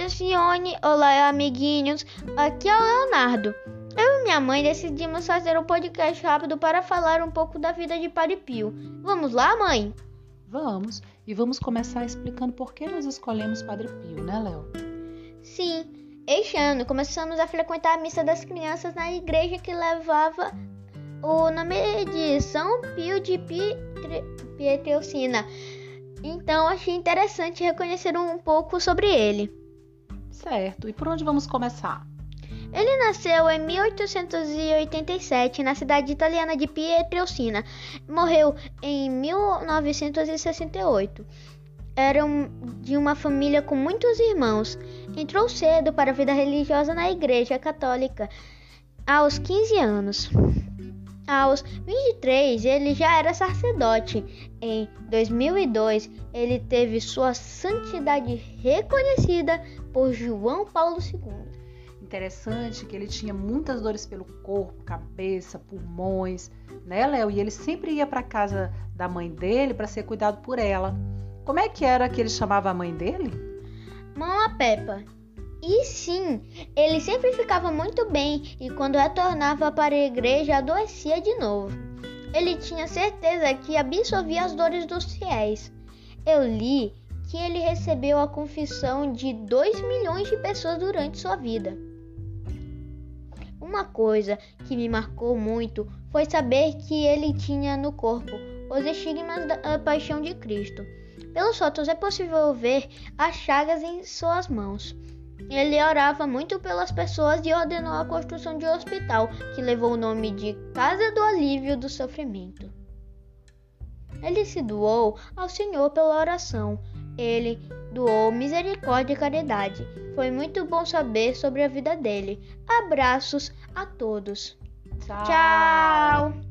Alcione, olá amiguinhos, aqui é o Leonardo. Eu e minha mãe decidimos fazer um podcast rápido para falar um pouco da vida de Padre Pio. Vamos lá, mãe? Vamos, e vamos começar explicando por que nós escolhemos Padre Pio, né, Léo? Sim, este ano começamos a frequentar a missa das crianças na igreja que levava o nome de São Pio de Pietrelcina. Então achei interessante reconhecer um pouco sobre ele. Certo, e por onde vamos começar? Ele nasceu em 1887 na cidade italiana de Pietrelcina. Morreu em 1968. Era de uma família com muitos irmãos. Entrou cedo para a vida religiosa na Igreja Católica aos 15 anos. Aos 23, ele já era sacerdote. Em 2002, ele teve sua santidade reconhecida por João Paulo II. Interessante que ele tinha muitas dores pelo corpo, cabeça, pulmões, né, Léo? E ele sempre ia para casa da mãe dele para ser cuidado por ela. Como é que era que ele chamava a mãe dele? Mão Peppa. E sim, ele sempre ficava muito bem e quando retornava para a igreja adoecia de novo. Ele tinha certeza que absorvia as dores dos fiéis. Eu li que ele recebeu a confissão de 2 milhões de pessoas durante sua vida. Uma coisa que me marcou muito foi saber que ele tinha no corpo os estigmas da paixão de Cristo. Pelas fotos é possível ver as chagas em suas mãos. Ele orava muito pelas pessoas e ordenou a construção de um hospital que levou o nome de Casa do Alívio do Sofrimento. Ele se doou ao Senhor pela oração. Ele doou misericórdia e caridade. Foi muito bom saber sobre a vida dele. Abraços a todos. Tchau. Tchau.